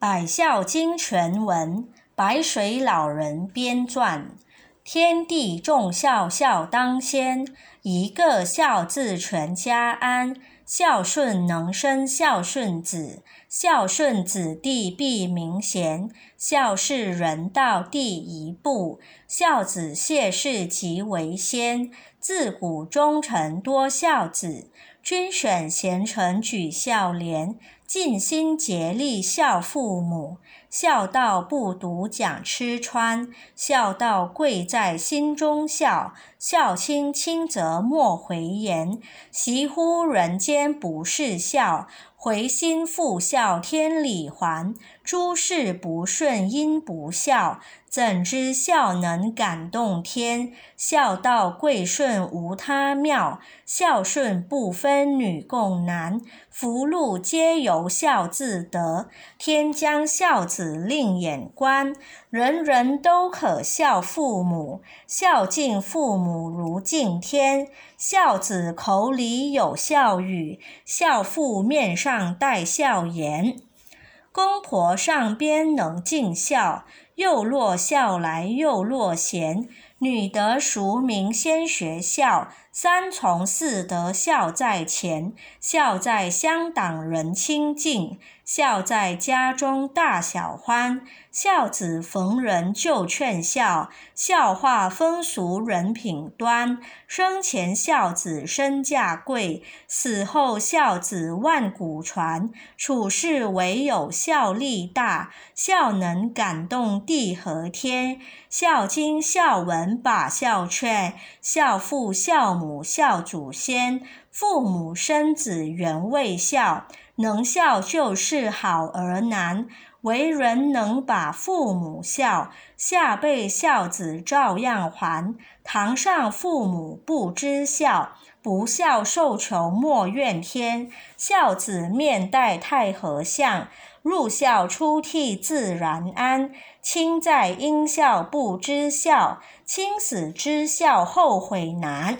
百孝经全文，白水老人编撰。天地众孝，孝当先。一个孝字，全家安。孝顺能生孝顺子，孝顺子弟必名贤。孝是人道第一步，孝子谢氏即为先。自古忠臣多孝子，君选贤臣举孝廉。尽心竭力孝父母，孝道不独讲吃穿，孝道贵在心中孝。孝亲亲则莫回言，习乎人间不是孝。回心复孝天理还，诸事不顺因不孝。怎知孝能感动天？孝道贵顺无他妙，孝顺不分女共男，福禄皆由孝自得。天将孝子令眼观，人人都可孝父母。孝敬父母如敬天，孝子口里有孝语，孝父面上带孝颜。公婆上边能尽孝，又落孝来又落贤。女德淑名先学孝，三从四德孝在前。孝在乡党人亲近，孝在家中大小欢。孝子逢人就劝孝，孝化风俗人品端。生前孝子身价贵，死后孝子万古传。处世唯有孝力大，孝能感动地和天。孝经孝文。把孝劝，孝父孝母孝祖先，父母生子原未孝，能孝就是好儿男。为人能把父母孝，下辈孝子照样还。堂上父母不知孝，不孝受穷莫怨天。孝子面带太和相，入孝出悌自然安。亲在应孝不知孝，亲死知孝后悔难。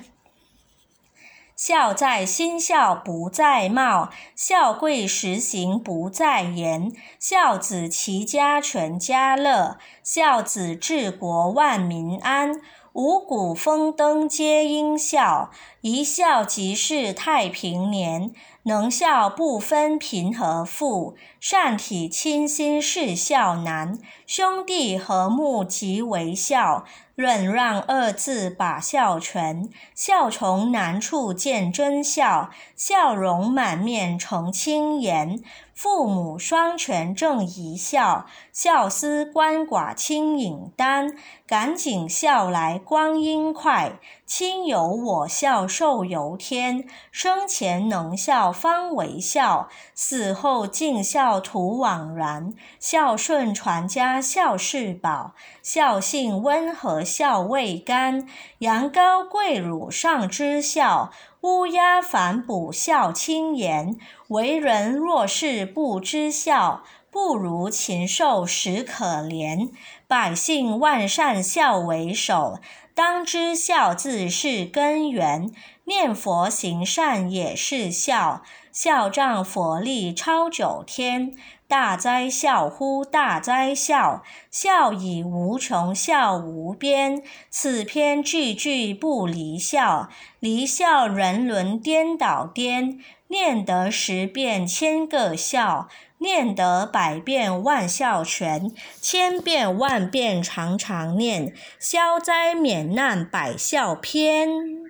孝在心孝不在貌，孝贵实行不在言。孝子齐家全家乐，孝子治国万民安。五谷丰登皆因孝，一孝即是太平年。能孝不分贫和富，善体亲心是孝难。兄弟和睦即为孝。忍让二字把孝全，孝从难处见真孝，笑容满面成清颜。父母双全正一孝，孝思鳏寡轻引担。赶紧孝来光阴快，亲有我孝寿由天。生前能孝方为孝，死后尽孝徒枉然。孝顺传家孝是宝，孝性温和。孝未干，羊羔跪乳上知孝；乌鸦反哺孝亲言。为人若是不知孝，不如禽兽实可怜。百姓万善孝为首，当知孝字是根源。念佛行善也是孝，孝仗佛力超九天。大哉孝乎大哉孝，孝以无穷，孝无边。此篇句句不离孝，离孝人伦颠倒颠。念得十遍千个孝，念得百遍万孝全，千遍万遍常常念，消灾免难百孝篇。